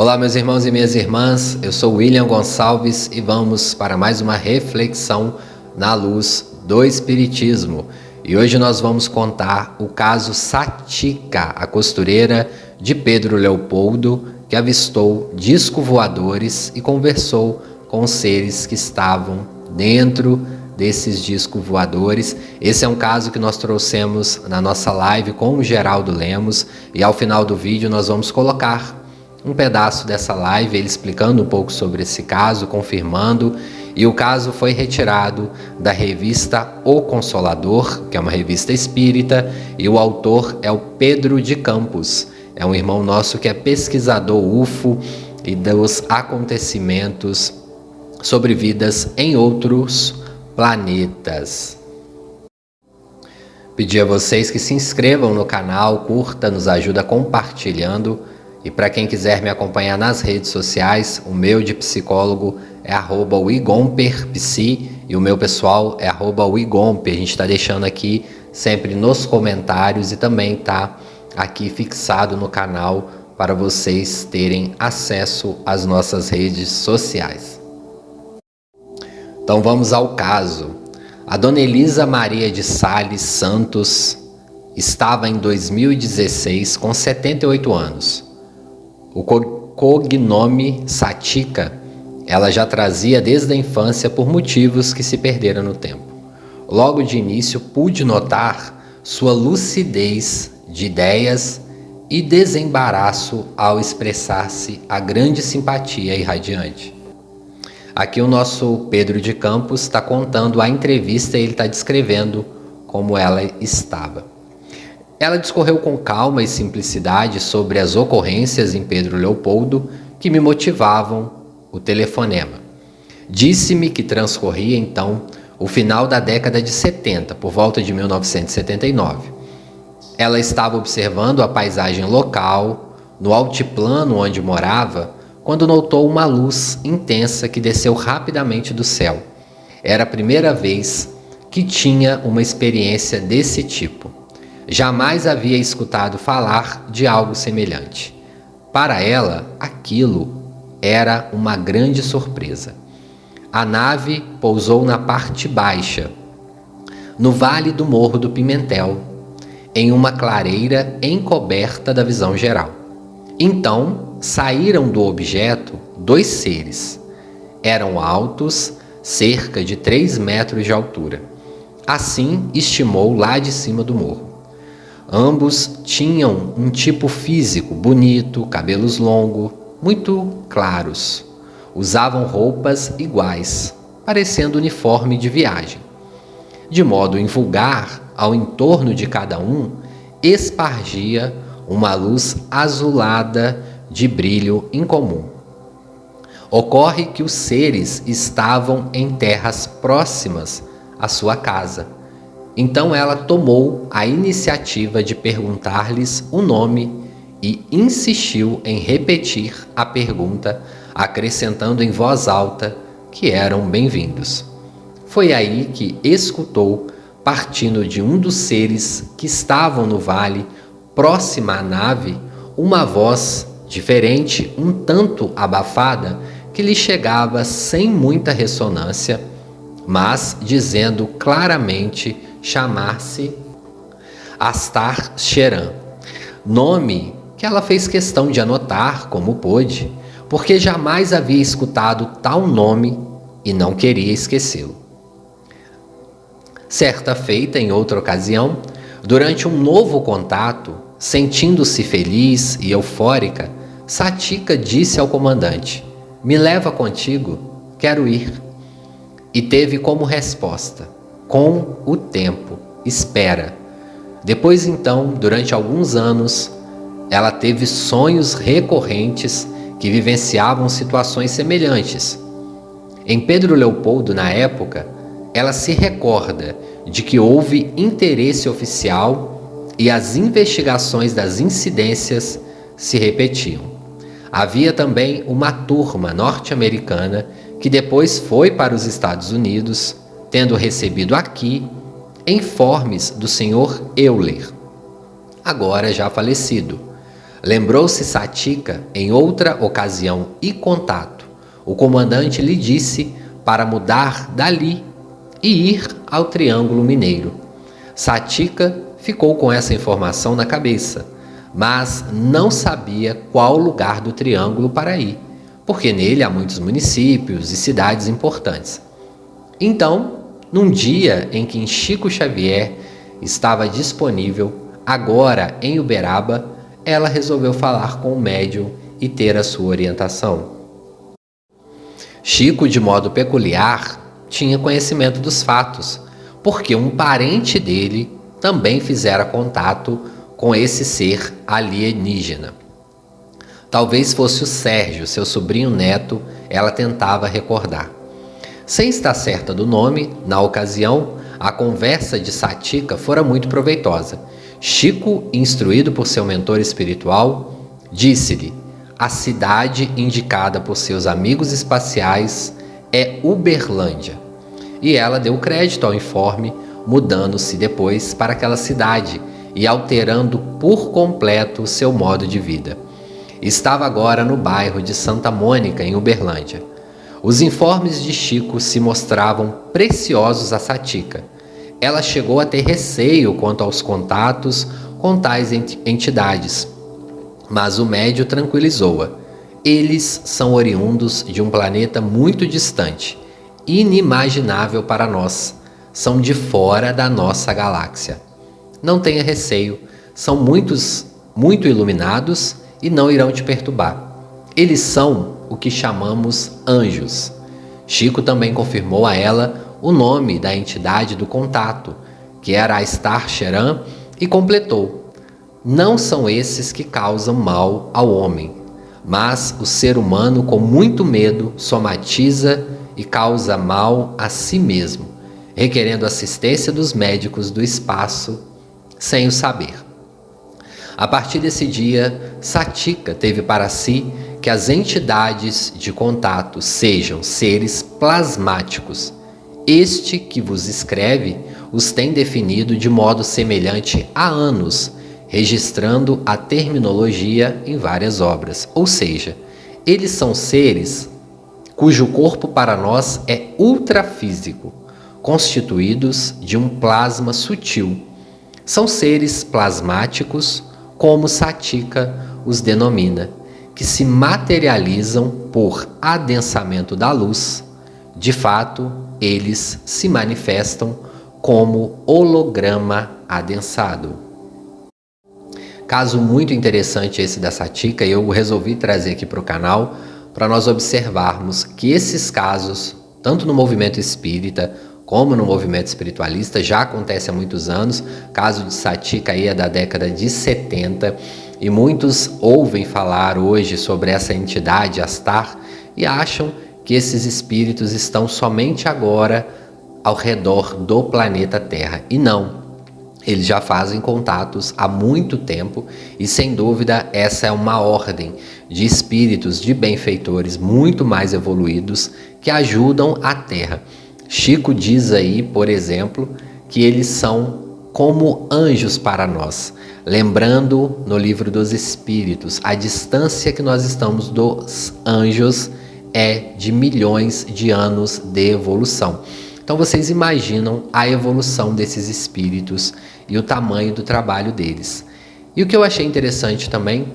Olá, meus irmãos e minhas irmãs, eu sou William Gonçalves e vamos para mais uma reflexão na luz do Espiritismo. E hoje nós vamos contar o caso Satica, a costureira de Pedro Leopoldo, que avistou disco voadores e conversou com os seres que estavam dentro desses discos voadores. Esse é um caso que nós trouxemos na nossa live com o Geraldo Lemos e ao final do vídeo nós vamos colocar um pedaço dessa live, ele explicando um pouco sobre esse caso, confirmando. E o caso foi retirado da revista O Consolador, que é uma revista espírita, e o autor é o Pedro de Campos. É um irmão nosso que é pesquisador UFO e dos acontecimentos sobre vidas em outros planetas. Pedir a vocês que se inscrevam no canal, curta, nos ajuda compartilhando e para quem quiser me acompanhar nas redes sociais, o meu de psicólogo é arroba wigomperpsi e o meu pessoal é arroba wigomper. A gente está deixando aqui sempre nos comentários e também está aqui fixado no canal para vocês terem acesso às nossas redes sociais. Então vamos ao caso. A dona Elisa Maria de Sales Santos estava em 2016 com 78 anos o cognome Satika ela já trazia desde a infância por motivos que se perderam no tempo. Logo de início pude notar sua lucidez de ideias e desembaraço ao expressar-se a grande simpatia irradiante. Aqui o nosso Pedro de Campos está contando a entrevista e ele está descrevendo como ela estava. Ela discorreu com calma e simplicidade sobre as ocorrências em Pedro Leopoldo que me motivavam o telefonema. Disse-me que transcorria então o final da década de 70, por volta de 1979. Ela estava observando a paisagem local, no altiplano onde morava, quando notou uma luz intensa que desceu rapidamente do céu. Era a primeira vez que tinha uma experiência desse tipo. Jamais havia escutado falar de algo semelhante. Para ela, aquilo era uma grande surpresa. A nave pousou na parte baixa, no vale do Morro do Pimentel, em uma clareira encoberta da visão geral. Então saíram do objeto dois seres. Eram altos, cerca de três metros de altura. Assim estimou lá de cima do morro. Ambos tinham um tipo físico bonito, cabelos longos, muito claros. Usavam roupas iguais, parecendo uniforme de viagem. De modo invulgar, ao entorno de cada um, espargia uma luz azulada de brilho incomum. Ocorre que os seres estavam em terras próximas à sua casa então ela tomou a iniciativa de perguntar-lhes o nome e insistiu em repetir a pergunta, acrescentando em voz alta que eram bem-vindos. Foi aí que escutou, partindo de um dos seres que estavam no vale, próxima à nave, uma voz diferente, um tanto abafada, que lhe chegava sem muita ressonância, mas dizendo claramente chamar-se Astar Sheran, nome que ela fez questão de anotar como pôde, porque jamais havia escutado tal nome e não queria esquecê-lo. Certa feita, em outra ocasião, durante um novo contato, sentindo-se feliz e eufórica, Satika disse ao comandante: Me leva contigo, quero ir. E teve como resposta: com o tempo. Espera. Depois então, durante alguns anos, ela teve sonhos recorrentes que vivenciavam situações semelhantes. Em Pedro Leopoldo, na época, ela se recorda de que houve interesse oficial e as investigações das incidências se repetiam. Havia também uma turma norte-americana que depois foi para os Estados Unidos tendo recebido aqui informes do senhor Euler, agora já falecido, Lembrou-se Satika em outra ocasião e contato. O comandante lhe disse para mudar dali e ir ao Triângulo Mineiro. Satika ficou com essa informação na cabeça, mas não sabia qual lugar do triângulo para ir, porque nele há muitos municípios e cidades importantes. Então, num dia em que Chico Xavier estava disponível, agora em Uberaba, ela resolveu falar com o médium e ter a sua orientação. Chico, de modo peculiar, tinha conhecimento dos fatos, porque um parente dele também fizera contato com esse ser alienígena. Talvez fosse o Sérgio, seu sobrinho neto, ela tentava recordar. Sem estar certa do nome, na ocasião, a conversa de Satica fora muito proveitosa Chico, instruído por seu mentor espiritual, disse-lhe: a cidade indicada por seus amigos espaciais é Uberlândia. E ela deu crédito ao informe, mudando-se depois para aquela cidade e alterando por completo seu modo de vida. Estava agora no bairro de Santa Mônica, em Uberlândia. Os informes de Chico se mostravam preciosos a Satica ela chegou a ter receio quanto aos contatos com tais entidades, mas o médio tranquilizou-a. Eles são oriundos de um planeta muito distante, inimaginável para nós. São de fora da nossa galáxia. Não tenha receio, são muitos, muito iluminados e não irão te perturbar. Eles são o que chamamos anjos. Chico também confirmou a ela o nome da entidade do contato, que era a Star Sheran, e completou: Não são esses que causam mal ao homem, mas o ser humano, com muito medo, somatiza e causa mal a si mesmo, requerendo assistência dos médicos do espaço sem o saber. A partir desse dia, Satika teve para si que as entidades de contato sejam seres plasmáticos este que vos escreve os tem definido de modo semelhante há anos, registrando a terminologia em várias obras. Ou seja, eles são seres cujo corpo para nós é ultrafísico, constituídos de um plasma sutil. São seres plasmáticos, como Satika os denomina, que se materializam por adensamento da luz. De fato, eles se manifestam como holograma adensado. Caso muito interessante esse da Satica, eu resolvi trazer aqui para o canal para nós observarmos que esses casos, tanto no movimento espírita como no movimento espiritualista, já acontece há muitos anos. Caso de Satica aí é da década de 70 e muitos ouvem falar hoje sobre essa entidade Astar e acham que esses espíritos estão somente agora ao redor do planeta Terra. E não, eles já fazem contatos há muito tempo e, sem dúvida, essa é uma ordem de espíritos, de benfeitores muito mais evoluídos que ajudam a Terra. Chico diz aí, por exemplo, que eles são como anjos para nós, lembrando no livro dos Espíritos a distância que nós estamos dos anjos é de milhões de anos de evolução. Então vocês imaginam a evolução desses espíritos e o tamanho do trabalho deles. E o que eu achei interessante também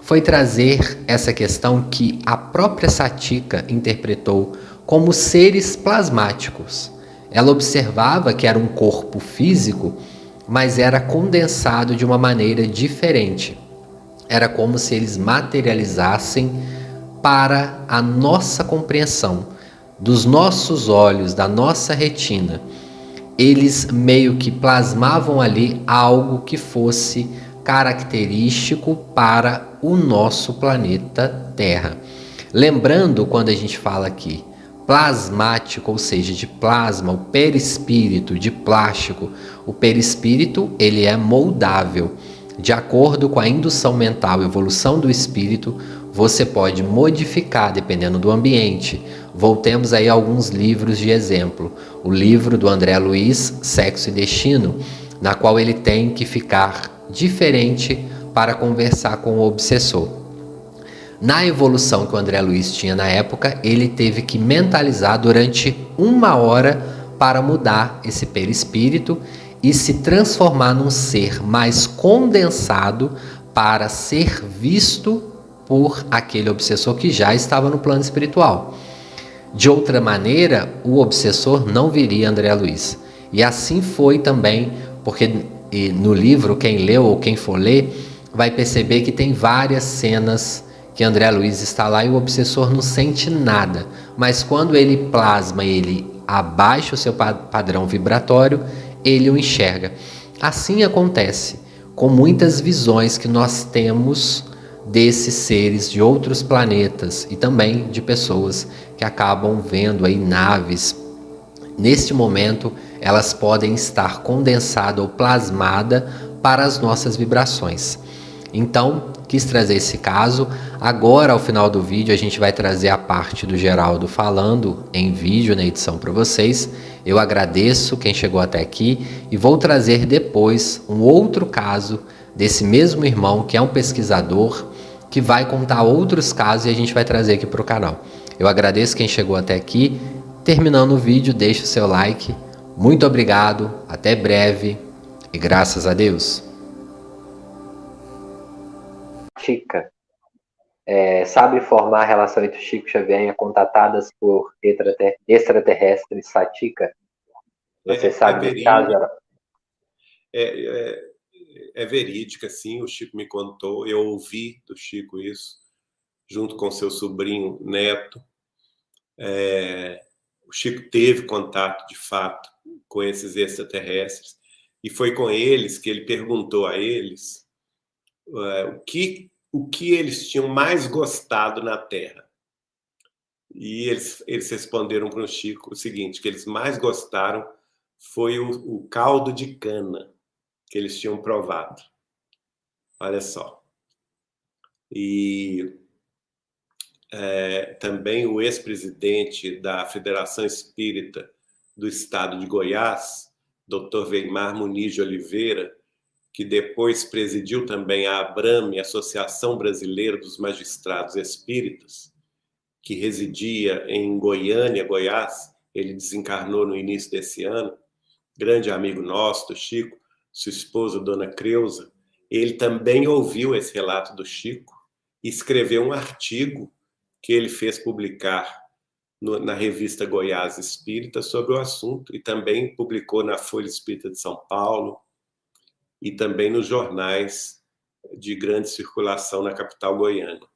foi trazer essa questão que a própria Satika interpretou como seres plasmáticos. Ela observava que era um corpo físico, mas era condensado de uma maneira diferente. Era como se eles materializassem para a nossa compreensão, dos nossos olhos, da nossa retina. Eles meio que plasmavam ali algo que fosse característico para o nosso planeta Terra. Lembrando quando a gente fala aqui plasmático, ou seja, de plasma, o perispírito de plástico, o perispírito ele é moldável. De acordo com a indução mental, evolução do espírito, você pode modificar dependendo do ambiente. Voltemos aí a alguns livros de exemplo. O livro do André Luiz, Sexo e Destino, na qual ele tem que ficar diferente para conversar com o obsessor. Na evolução que o André Luiz tinha na época, ele teve que mentalizar durante uma hora para mudar esse perispírito e se transformar num ser mais condensado para ser visto por aquele obsessor que já estava no plano espiritual. De outra maneira, o obsessor não viria André Luiz. E assim foi também, porque no livro, quem leu ou quem for ler, vai perceber que tem várias cenas que André Luiz está lá e o obsessor não sente nada. Mas quando ele plasma, ele abaixa o seu padrão vibratório, ele o enxerga. Assim acontece com muitas visões que nós temos desses seres de outros planetas e também de pessoas que acabam vendo aí naves. Neste momento, elas podem estar condensadas ou plasmadas para as nossas vibrações. Então, quis trazer esse caso. Agora, ao final do vídeo, a gente vai trazer a parte do Geraldo falando em vídeo na edição para vocês. Eu agradeço quem chegou até aqui e vou trazer depois um outro caso desse mesmo irmão que é um pesquisador que vai contar outros casos e a gente vai trazer aqui para o canal. Eu agradeço quem chegou até aqui. Terminando o vídeo, deixe o seu like. Muito obrigado, até breve e graças a Deus. Chica. É, sabe formar a relação entre Chico Xavier contatadas por extraterrestres Satica? Você é, sabe é caso? É, é, é verídica, sim. O Chico me contou. Eu ouvi do Chico isso, junto com seu sobrinho Neto. É, o Chico teve contato, de fato, com esses extraterrestres. E foi com eles que ele perguntou a eles é, o que o que eles tinham mais gostado na Terra. E eles, eles responderam para o Chico o seguinte: que eles mais gostaram foi o, o caldo de cana que eles tinham provado. Olha só. E é, também o ex-presidente da Federação Espírita do Estado de Goiás, Dr. Weimar Muniz de Oliveira, que depois presidiu também a ABRAME, Associação Brasileira dos Magistrados Espíritas, que residia em Goiânia, Goiás, ele desencarnou no início desse ano, grande amigo nosso, do Chico, sua esposa, Dona Creuza, ele também ouviu esse relato do Chico e escreveu um artigo que ele fez publicar no, na revista Goiás Espírita sobre o assunto e também publicou na Folha Espírita de São Paulo, e também nos jornais de grande circulação na capital goiana.